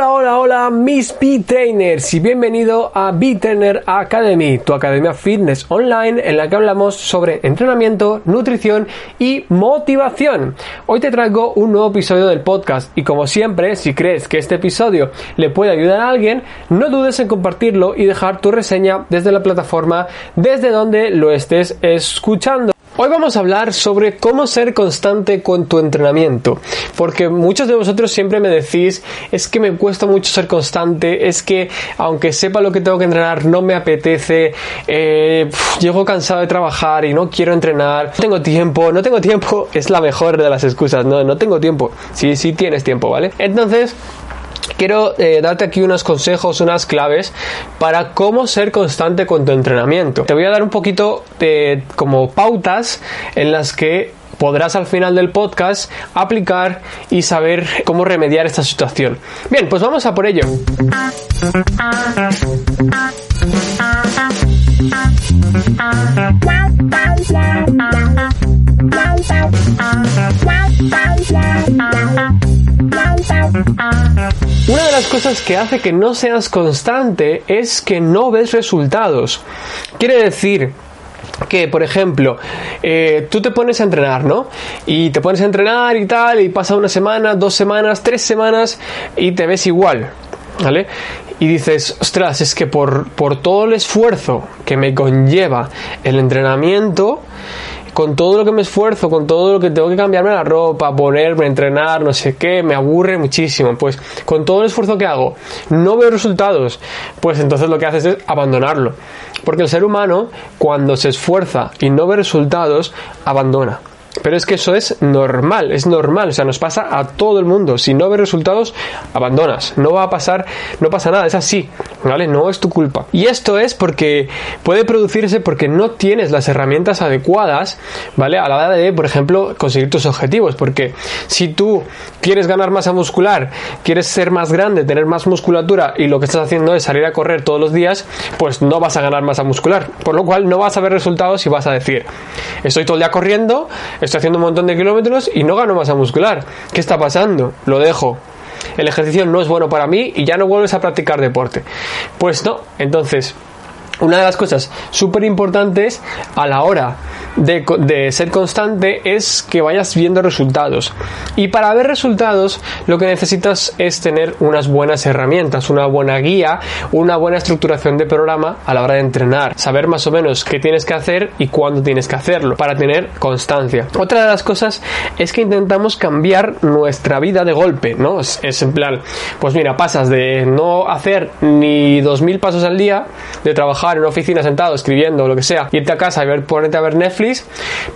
Hola, hola, hola, mis B-Trainers y bienvenido a B-Trainer Academy, tu academia fitness online en la que hablamos sobre entrenamiento, nutrición y motivación. Hoy te traigo un nuevo episodio del podcast y como siempre, si crees que este episodio le puede ayudar a alguien, no dudes en compartirlo y dejar tu reseña desde la plataforma desde donde lo estés escuchando. Hoy vamos a hablar sobre cómo ser constante con tu entrenamiento, porque muchos de vosotros siempre me decís, es que me cuesta mucho ser constante, es que aunque sepa lo que tengo que entrenar, no me apetece, eh, llego cansado de trabajar y no quiero entrenar, no tengo tiempo, no tengo tiempo, es la mejor de las excusas, no, no tengo tiempo, sí, sí tienes tiempo, ¿vale? Entonces, quiero eh, darte aquí unos consejos, unas claves para cómo ser constante con tu entrenamiento. Te voy a dar un poquito de como pautas en las que podrás al final del podcast aplicar y saber cómo remediar esta situación. Bien, pues vamos a por ello. Una de las cosas que hace que no seas constante es que no ves resultados. Quiere decir que, por ejemplo, eh, tú te pones a entrenar, ¿no? Y te pones a entrenar y tal, y pasa una semana, dos semanas, tres semanas, y te ves igual, ¿vale? Y dices, ostras, es que por, por todo el esfuerzo que me conlleva el entrenamiento, con todo lo que me esfuerzo, con todo lo que tengo que cambiarme la ropa, ponerme, entrenar, no sé qué, me aburre muchísimo. Pues con todo el esfuerzo que hago, no veo resultados, pues entonces lo que haces es abandonarlo. Porque el ser humano, cuando se esfuerza y no ve resultados, abandona. Pero es que eso es normal, es normal, o sea, nos pasa a todo el mundo. Si no ves resultados, abandonas. No va a pasar, no pasa nada, es así, ¿vale? No es tu culpa. Y esto es porque puede producirse porque no tienes las herramientas adecuadas, ¿vale? A la hora de, por ejemplo, conseguir tus objetivos. Porque si tú quieres ganar masa muscular, quieres ser más grande, tener más musculatura y lo que estás haciendo es salir a correr todos los días, pues no vas a ganar masa muscular. Por lo cual no vas a ver resultados y vas a decir, estoy todo el día corriendo, estoy haciendo un montón de kilómetros y no gano masa muscular. ¿Qué está pasando? Lo dejo. El ejercicio no es bueno para mí y ya no vuelves a practicar deporte. Pues no, entonces una de las cosas súper importantes a la hora de, ser constante es que vayas viendo resultados. Y para ver resultados lo que necesitas es tener unas buenas herramientas, una buena guía, una buena estructuración de programa a la hora de entrenar. Saber más o menos qué tienes que hacer y cuándo tienes que hacerlo para tener constancia. Otra de las cosas es que intentamos cambiar nuestra vida de golpe, ¿no? Es, es en plan, pues mira, pasas de no hacer ni 2.000 pasos al día, de trabajar en una oficina sentado escribiendo lo que sea, irte a casa y ver, ponerte a ver Netflix,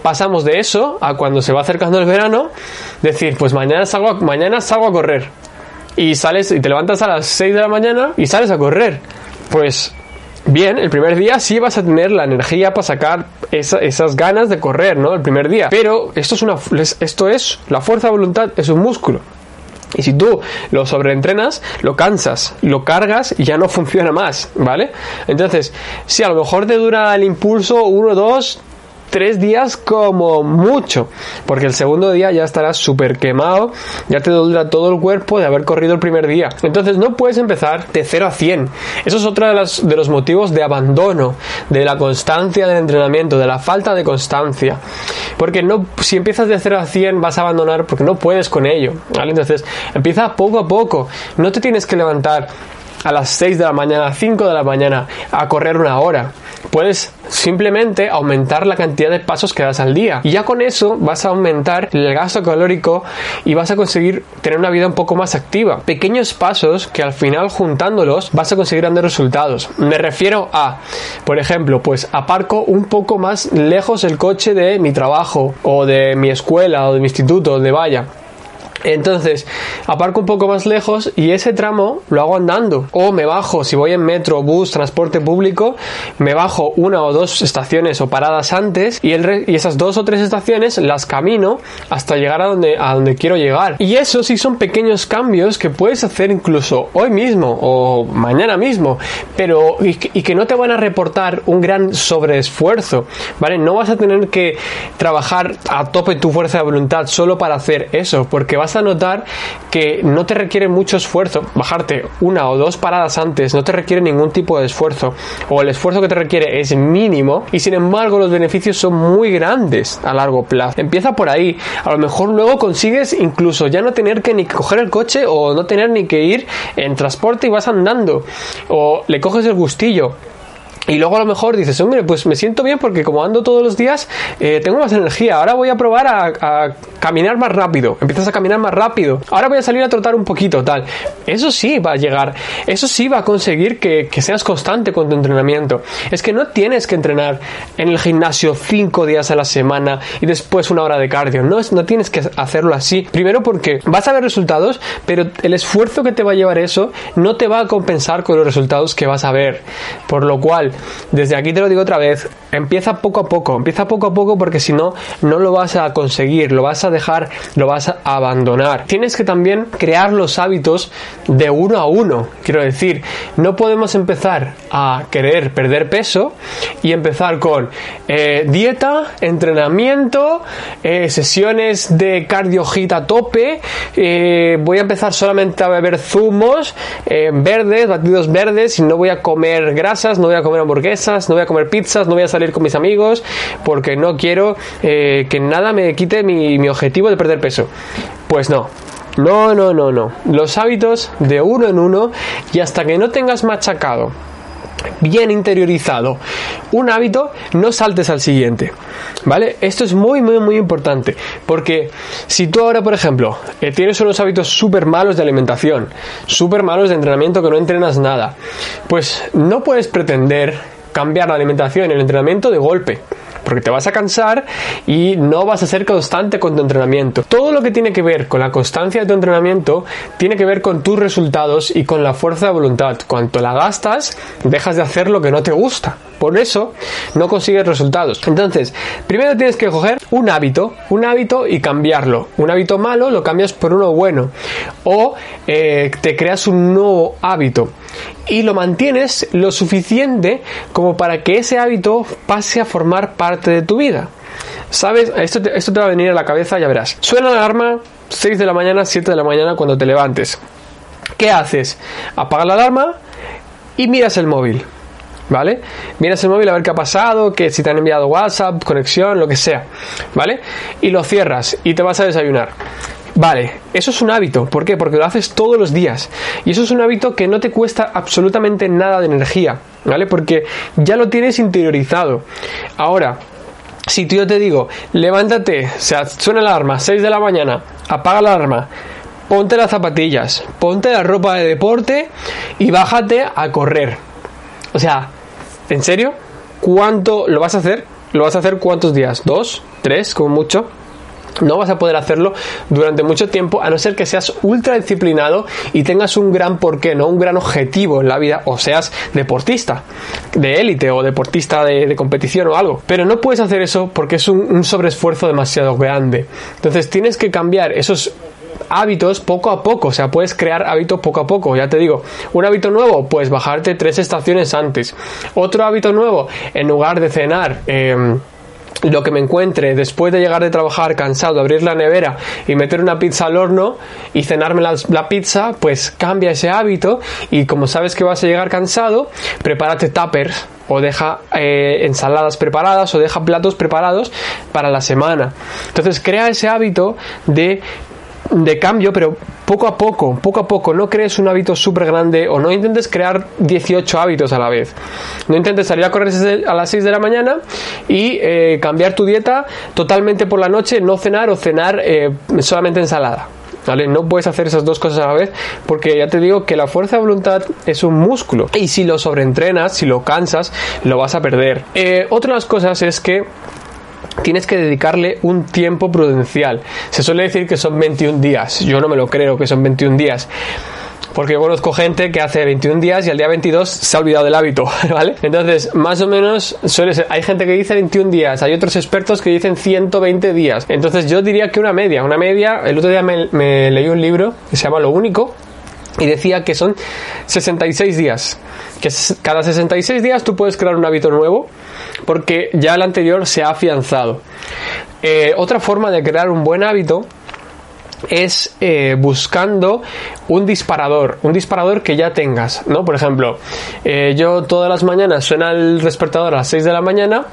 pasamos de eso a cuando se va acercando el verano, decir, pues mañana salgo a, mañana salgo a correr. Y sales y te levantas a las 6 de la mañana y sales a correr. Pues bien, el primer día sí vas a tener la energía para sacar esa, esas ganas de correr, ¿no? El primer día. Pero esto es una esto es la fuerza de voluntad, es un músculo. Y si tú lo sobreentrenas, lo cansas, lo cargas y ya no funciona más, ¿vale? Entonces, si a lo mejor te dura el impulso uno, dos, tres días como mucho, porque el segundo día ya estarás súper quemado, ya te dura todo el cuerpo de haber corrido el primer día. Entonces no puedes empezar de 0 a 100. Eso es otro de, de los motivos de abandono, de la constancia del entrenamiento, de la falta de constancia. Porque no, si empiezas de 0 a 100 vas a abandonar porque no puedes con ello. Entonces empieza poco a poco. No te tienes que levantar a las 6 de la mañana, 5 de la mañana, a correr una hora. Puedes simplemente aumentar la cantidad de pasos que das al día. Y ya con eso vas a aumentar el gasto calórico y vas a conseguir tener una vida un poco más activa. Pequeños pasos que al final juntándolos vas a conseguir grandes resultados. Me refiero a, por ejemplo, pues aparco un poco más lejos el coche de mi trabajo o de mi escuela o de mi instituto, donde vaya Entonces, aparco un poco más lejos y ese tramo lo hago andando. O me bajo, si voy en metro, bus, transporte público, me bajo una o dos estaciones o paradas antes y, esas dos o tres estaciones las camino hasta llegar a donde, a donde quiero llegar. Y eso sí son pequeños cambios que puedes hacer incluso hoy mismo o mañana mismo, pero y que, y que no te van a reportar un gran sobreesfuerzo, ¿vale? No vas a tener que trabajar a tope tu fuerza de voluntad solo para hacer eso, porque vas a notar que no te requiere mucho esfuerzo. Bajarte una o dos paradas antes no te requiere ningún tipo de esfuerzo. O el esfuerzo que te requiere es mínimo y sin embargo los beneficios son muy grandes a largo plazo. Empieza por ahí. A lo mejor luego consigues incluso ya no tener que ni coger el coche o no tener ni que ir en transporte y vas andando. O le coges el gustillo. Y luego a lo mejor dices, hombre, pues me siento bien porque como ando todos los días, eh, tengo más energía. Ahora voy a probar a, caminar más rápido. Empiezas a caminar más rápido. Ahora voy a salir a trotar un poquito, tal. Eso sí va a llegar. Eso sí va a conseguir que, que seas constante con tu entrenamiento. Es que no tienes que entrenar en el gimnasio cinco días a la semana y después una hora de cardio. No, no tienes que hacerlo así. Primero porque vas a ver resultados, pero el esfuerzo que te va a llevar eso no te va a compensar con los resultados que vas a ver. Por lo cual, desde aquí te lo digo otra vez, empieza poco a poco, empieza poco a poco porque si no, no lo vas a conseguir, lo vas a dejar, lo vas a abandonar. Tienes que también crear los hábitos de uno a uno, quiero decir, no podemos empezar a querer perder peso y empezar con eh, dieta, entrenamiento, eh, sesiones de cardio hit a tope, eh, voy a empezar solamente a beber zumos verdes, batidos verdes y no voy a comer grasas, no voy a comer hamburguesas, no voy a comer pizzas, no voy a salir con mis amigos porque no quiero eh, que nada me quite mi, mi objetivo de perder peso. Pues no, no, no, no, no. Los hábitos de uno en uno y hasta que no tengas machacado bien interiorizado un hábito, no saltes al siguiente. ¿Vale? Esto es muy, muy, muy importante. Porque si tú ahora, por ejemplo, eh, tienes unos hábitos súper malos de alimentación, súper malos de entrenamiento que no entrenas nada, pues no puedes pretender cambiar la alimentación y el entrenamiento de golpe porque te vas a cansar y no vas a ser constante con tu entrenamiento. Todo lo que tiene que ver con la constancia de tu entrenamiento tiene que ver con tus resultados y con la fuerza de voluntad. Cuanto la gastas, dejas de hacer lo que no te gusta. Por eso no consigues resultados. Entonces, primero tienes que coger un hábito, un hábito y cambiarlo. Un hábito malo lo cambias por uno bueno. O eh, te creas un nuevo hábito y lo mantienes lo suficiente como para que ese hábito pase a formar parte de tu vida. ¿Sabes? Esto te, esto te va a venir a la cabeza, ya verás. Suena la alarma 6 de la mañana, 7 de la mañana cuando te levantes. ¿Qué haces? Apagas la alarma y miras el móvil. ¿Vale? Miras el móvil a ver qué ha pasado, que si te han enviado WhatsApp, conexión, lo que sea. ¿Vale? Y lo cierras y te vas a desayunar. Vale, eso es un hábito. ¿Por qué? Porque lo haces todos los días. Y eso es un hábito que no te cuesta absolutamente nada de energía. ¿Vale? Porque ya lo tienes interiorizado. Ahora, si yo te digo, levántate, se suena la alarma, 6 de la mañana, apaga la alarma, ponte las zapatillas, ponte la ropa de deporte y bájate a correr. O sea, ¿en serio? ¿Cuánto lo vas a hacer? ¿Lo vas a hacer cuántos días? ¿Dos? ¿Tres? Como mucho. No vas a poder hacerlo durante mucho tiempo a no ser que seas ultra disciplinado y tengas un gran porqué, no un gran objetivo en la vida o seas deportista de élite o deportista de, competición o algo. Pero no puedes hacer eso porque es un, un sobreesfuerzo demasiado grande. Entonces tienes que cambiar esos hábitos poco a poco, o sea, puedes crear hábitos poco a poco, ya te digo, un hábito nuevo, pues bajarte tres estaciones antes, otro hábito nuevo, en lugar de cenar, eh, lo que me encuentre después de llegar de trabajar cansado, abrir la nevera y meter una pizza al horno y cenarme la, la, pizza, pues cambia ese hábito y como sabes que vas a llegar cansado, prepárate tuppers o deja eh, ensaladas preparadas o deja platos preparados para la semana. Entonces crea ese hábito de de cambio, pero poco a poco, poco a poco. No crees un hábito súper grande o no intentes crear 18 hábitos a la vez. No intentes salir a correr a las 6 de la mañana y eh, cambiar tu dieta totalmente por la noche, no cenar o cenar eh, solamente ensalada. ¿Vale? No puedes hacer esas dos cosas a la vez porque ya te digo que la fuerza de voluntad es un músculo y si lo sobreentrenas, si lo cansas, lo vas a perder. Eh, otra de las cosas es que tienes que dedicarle un tiempo prudencial. Se suele decir que son 21 días. Yo no me lo creo que son 21 días. Porque yo conozco gente que hace 21 días y al día 22 se ha olvidado del hábito, ¿vale? Entonces, más o menos suele ser. Hay gente que dice 21 días, hay otros expertos que dicen 120 días. Entonces, yo diría que una media. Una media, el otro día me, me leí un libro que se llama Lo Único y decía que son 66 días. Que cada 66 días tú puedes crear un hábito nuevo porque ya el anterior se ha afianzado. Eh, otra forma de crear un buen hábito es eh, buscando un disparador, un disparador que ya tengas, ¿no? Por ejemplo, eh, yo todas las mañanas suena el despertador a las 6 de la mañana,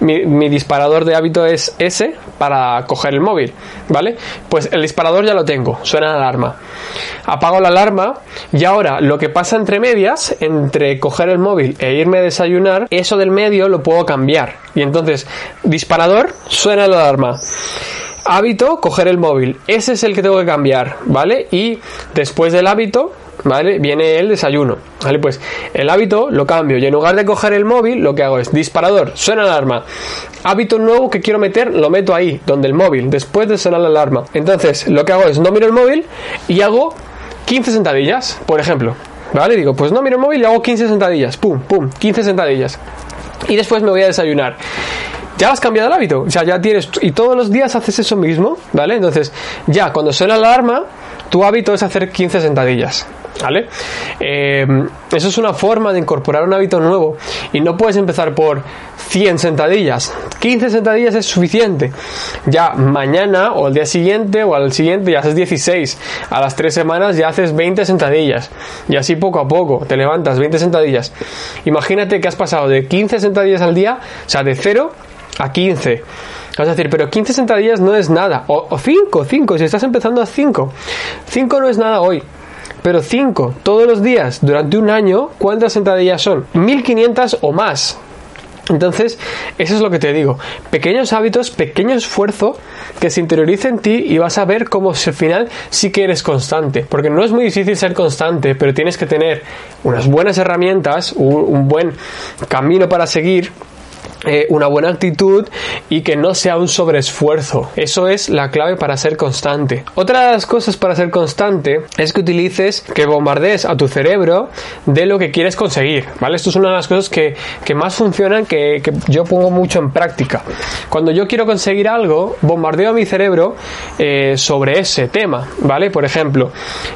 mi, disparador de hábito es ese para coger el móvil, ¿vale? Pues el disparador ya lo tengo, suena la alarma. Apago la alarma y ahora lo que pasa entre medias, entre coger el móvil e irme a desayunar, eso del medio lo puedo cambiar. Y entonces, disparador, suena la alarma hábito, coger el móvil. Ese es el que tengo que cambiar, ¿vale? Y después del hábito, ¿vale? Viene el desayuno, ¿vale? Pues el hábito lo cambio y en lugar de coger el móvil, lo que hago es disparador, suena la alarma. Hábito nuevo que quiero meter, lo meto ahí, donde el móvil, después de sonar la alarma. Entonces, lo que hago es no miro el móvil y hago 15 sentadillas, por ejemplo. ¿Vale? Digo, pues no miro el móvil y hago 15 sentadillas. Pum, pum, 15 sentadillas. Y después me voy a desayunar ya has cambiado el hábito. O sea, ya tienes. Y todos los días haces eso mismo, ¿vale? Entonces, ya cuando suena la alarma, tu hábito es hacer 15 sentadillas. ¿Vale? Eh, eso es una forma de incorporar un hábito nuevo. Y no puedes empezar por 100 sentadillas. 15 sentadillas es suficiente. Ya mañana o el día siguiente o al siguiente ya haces 16. A las 3 semanas ya haces 20 sentadillas. Y así poco a poco te levantas 20 sentadillas. Imagínate que has pasado de 15 sentadillas al día, o sea, de 0 a 15. Vas a decir, pero 15 sentadillas no es nada. O, 5, 5, si estás empezando a 5. 5 no es nada hoy. Pero 5 todos los días durante un año, ¿cuántas sentadillas son? 1500 o más. Entonces, eso es lo que te digo. Pequeños hábitos, pequeño esfuerzo que se interiorice en ti y vas a ver cómo al final sí que eres constante. Porque no es muy difícil ser constante, pero tienes que tener unas buenas herramientas, un buen camino para seguir eh, una buena actitud y que no sea un sobreesfuerzo. Eso es la clave para ser constante. Otra de las cosas para ser constante es que utilices, que bombardees a tu cerebro de lo que quieres conseguir, ¿vale? Esto es una de las cosas que, más funcionan, que, yo pongo mucho en práctica. Cuando yo quiero conseguir algo, bombardeo a mi cerebro eh, sobre ese tema, ¿vale? Por ejemplo,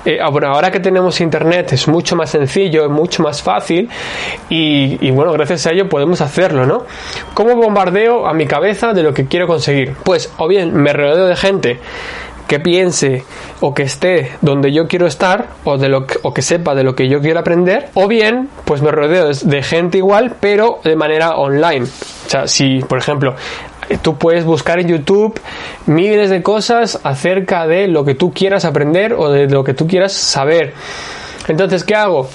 eh, ahora que tenemos internet es mucho más sencillo, es mucho más fácil y, y bueno, gracias a ello podemos hacerlo, ¿no? ¿Cómo bombardeo a mi cabeza de lo que quiero conseguir? Pues o bien me rodeo de gente que piense o que esté donde yo quiero estar o de lo que, o que sepa de lo que yo quiero aprender o bien pues me rodeo de gente igual pero de manera online. O sea si por ejemplo tú puedes buscar en YouTube miles de cosas acerca de lo que tú quieras aprender o de lo que tú quieras saber. Entonces qué hago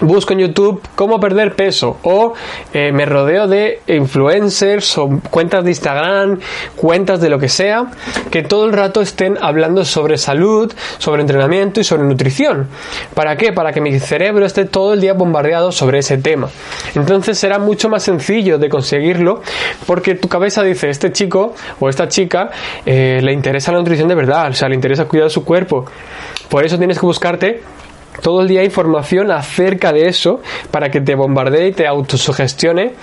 busco en YouTube cómo perder peso o eh, me rodeo de influencers o cuentas de Instagram, cuentas de lo que sea, que todo el rato estén hablando sobre salud, sobre entrenamiento y sobre nutrición. ¿Para qué? Para que mi cerebro esté todo el día bombardeado sobre ese tema. Entonces será mucho más sencillo de conseguirlo porque tu cabeza dice, este chico o esta chica eh, le interesa la nutrición de verdad, o sea, le interesa cuidar su cuerpo. Por eso tienes que buscarte todo el día información acerca de eso para que te bombardee y te autosugestione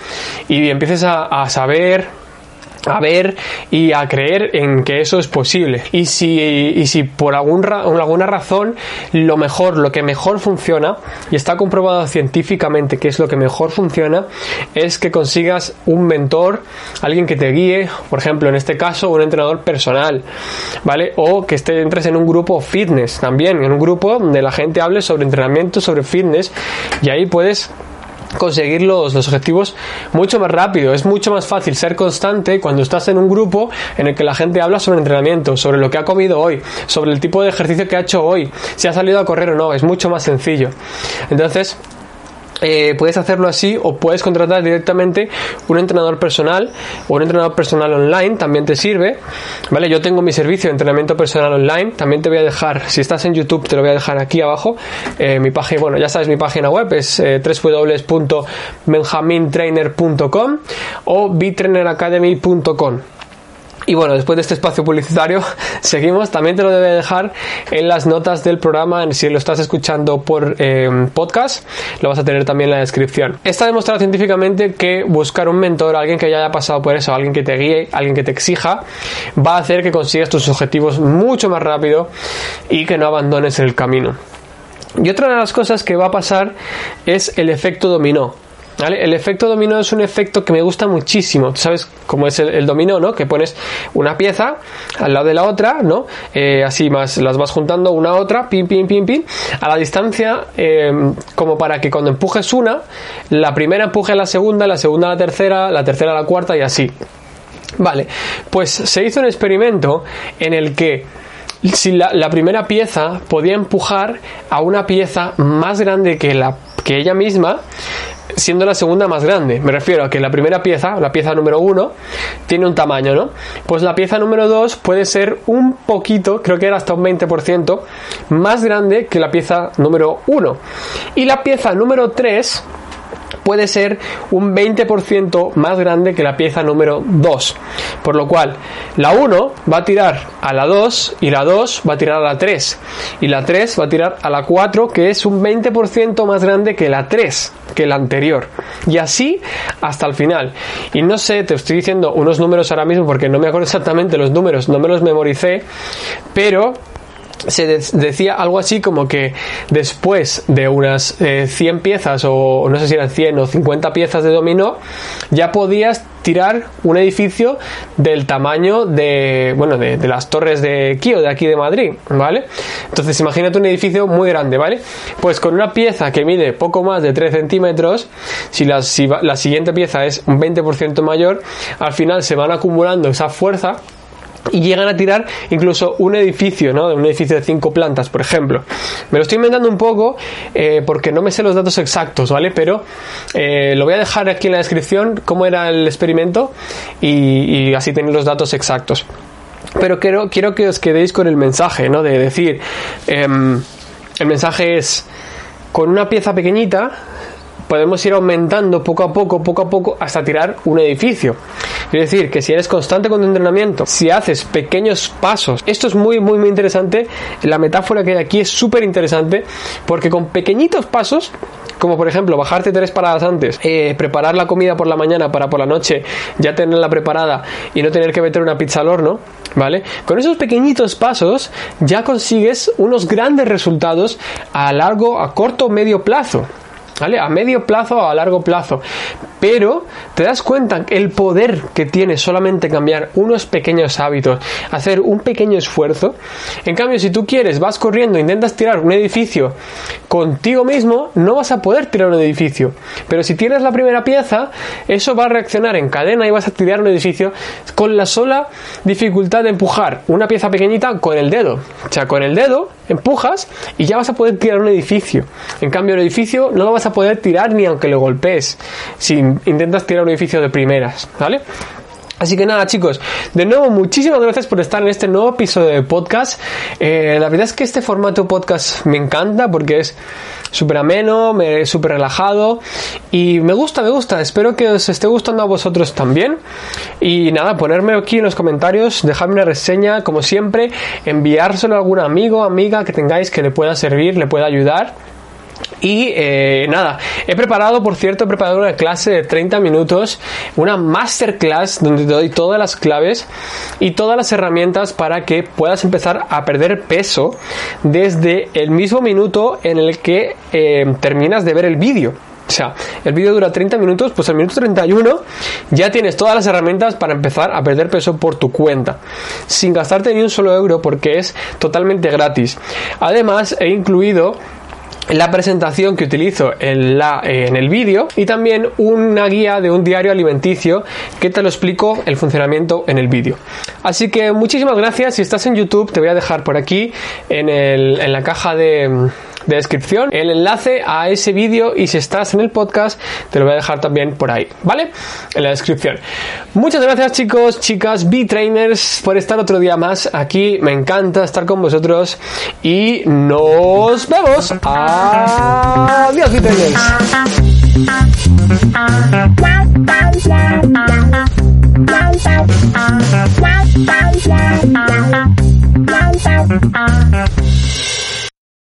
y empieces a, a saber a ver y a creer en que eso es posible. Y si, y si por algún alguna razón lo mejor, lo que mejor funciona, y está comprobado científicamente que es lo que mejor funciona, es que consigas un mentor, alguien que te guíe, por ejemplo, en este caso, un entrenador personal, ¿vale? O que esté, entres en un grupo fitness también, en un grupo donde la gente hable sobre entrenamiento, sobre fitness, y ahí puedes conseguir los, objetivos mucho más rápido. Es mucho más fácil ser constante cuando estás en un grupo en el que la gente habla sobre entrenamiento, sobre lo que ha comido hoy, sobre el tipo de ejercicio que ha hecho hoy, si ha salido a correr o no. Es mucho más sencillo. Entonces, eh, puedes hacerlo así o puedes contratar directamente un entrenador personal o un entrenador personal online también te sirve vale yo tengo mi servicio de entrenamiento personal online también te voy a dejar si estás en youtube te lo voy a dejar aquí abajo eh, mi página bueno ya sabes mi página web es eh, www.benjamintrainer.com o bitraineracademy.com Y bueno, después de este espacio publicitario, seguimos. También te lo debe dejar en las notas del programa. Si lo estás escuchando por eh, podcast, lo vas a tener también en la descripción. Está demostrado científicamente que buscar un mentor, alguien que ya haya pasado por eso, alguien que te guíe, alguien que te exija, va a hacer que consigas tus objetivos mucho más rápido y que no abandones el camino. Y otra de las cosas que va a pasar es el efecto dominó. El efecto dominó es un efecto que me gusta muchísimo. ¿Sabes cómo es el, dominó, no? Que pones una pieza al lado de la otra, ¿no? Eh, así más las vas juntando una a otra, pin, pin, pin, pin, a la distancia, eh, como para que cuando empujes una, la primera empuje a la segunda, la segunda a la tercera, la tercera a la cuarta y así. Vale, pues se hizo un experimento en el que si la, la, primera pieza podía empujar a una pieza más grande que, la, que ella misma, siendo la segunda más grande. Me refiero a que la primera pieza, la pieza número uno, tiene un tamaño, ¿no? Pues la pieza número dos puede ser un poquito, creo que era hasta un 20%, más grande que la pieza número uno. Y la pieza número tres puede ser un 20% más grande que la pieza número 2. Por lo cual, la 1 va a tirar a la 2 y la 2 va a tirar a la 3. Y la 3 va a tirar a la 4, que es un 20% más grande que la 3, que la anterior. Y así hasta el final. Y no sé, te estoy diciendo unos números ahora mismo porque no me acuerdo exactamente los números, no me los memoricé, pero se decía algo así como que después de unas 100 eh, piezas o no sé si eran 100 o 50 piezas de dominó ya podías tirar un edificio del tamaño de bueno de, las torres de Kio de aquí de Madrid vale entonces imagínate un edificio muy grande vale pues con una pieza que mide poco más de 3 centímetros si la, si la siguiente pieza es un 20% mayor al final se van acumulando esa fuerza y llegan a tirar incluso un edificio, ¿no? De un edificio de cinco plantas, por ejemplo. Me lo estoy inventando un poco eh, porque no me sé los datos exactos, ¿vale? Pero eh, lo voy a dejar aquí en la descripción cómo era el experimento y, así tenéis los datos exactos. Pero quiero, quiero que os quedéis con el mensaje, ¿no? De decir, em, el mensaje es, con una pieza pequeñita podemos ir aumentando poco a poco, poco a poco, hasta tirar un edificio. Es decir, que si eres constante con tu entrenamiento, si haces pequeños pasos, esto es muy, muy, muy interesante. La metáfora que hay aquí es súper interesante porque con pequeñitos pasos como por ejemplo bajarte tres paradas antes, eh, preparar la comida por la mañana para por la noche ya tenerla preparada y no tener que meter una pizza al horno, ¿vale? Con esos pequeñitos pasos ya consigues unos grandes resultados a largo, a corto medio plazo. ¿Vale? A medio plazo o a largo plazo. Pero te das cuenta el poder que tiene solamente cambiar unos pequeños hábitos, hacer un pequeño esfuerzo. En cambio, si tú quieres, vas corriendo, intentas tirar un edificio contigo mismo, no vas a poder tirar un edificio. Pero si tienes la primera pieza, eso va a reaccionar en cadena y vas a tirar un edificio con la sola dificultad de empujar una pieza pequeñita con el dedo. O sea, con el dedo empujas y ya vas a poder tirar un edificio. En cambio, el edificio no lo vas a poder tirar ni aunque lo golpees. Si intentas tirar un edificio de primeras, ¿vale? Así que nada chicos, de nuevo muchísimas gracias por estar en este nuevo episodio de podcast. Eh, la verdad es que este formato podcast me encanta porque es súper ameno, súper relajado y me gusta, me gusta. Espero que os esté gustando a vosotros también. Y nada, ponerme aquí en los comentarios, dejadme una reseña como siempre, enviárselo a algún amigo, amiga que tengáis que le pueda servir, le pueda ayudar. Y eh, nada, he preparado, por cierto, he preparado una clase de 30 minutos, una masterclass donde te doy todas las claves y todas las herramientas para que puedas empezar a perder peso desde el mismo minuto en el que eh, terminas de ver el vídeo. O sea, el vídeo dura 30 minutos, pues al minuto 31 ya tienes todas las herramientas para empezar a perder peso por tu cuenta, sin gastarte ni un solo euro porque es totalmente gratis. Además, he incluido la presentación que utilizo en, la, en el vídeo y también una guía de un diario alimenticio que te lo explico el funcionamiento en el vídeo. Así que muchísimas gracias. Si estás en YouTube, te voy a dejar por aquí en, el, en la caja de de descripción el enlace a ese vídeo y si estás en el podcast te lo voy a dejar también por ahí, ¿vale? En la descripción. Muchas gracias chicos, chicas, B-Trainers por estar otro día más aquí. Me encanta estar con vosotros y nos vemos. Adiós B-Trainers.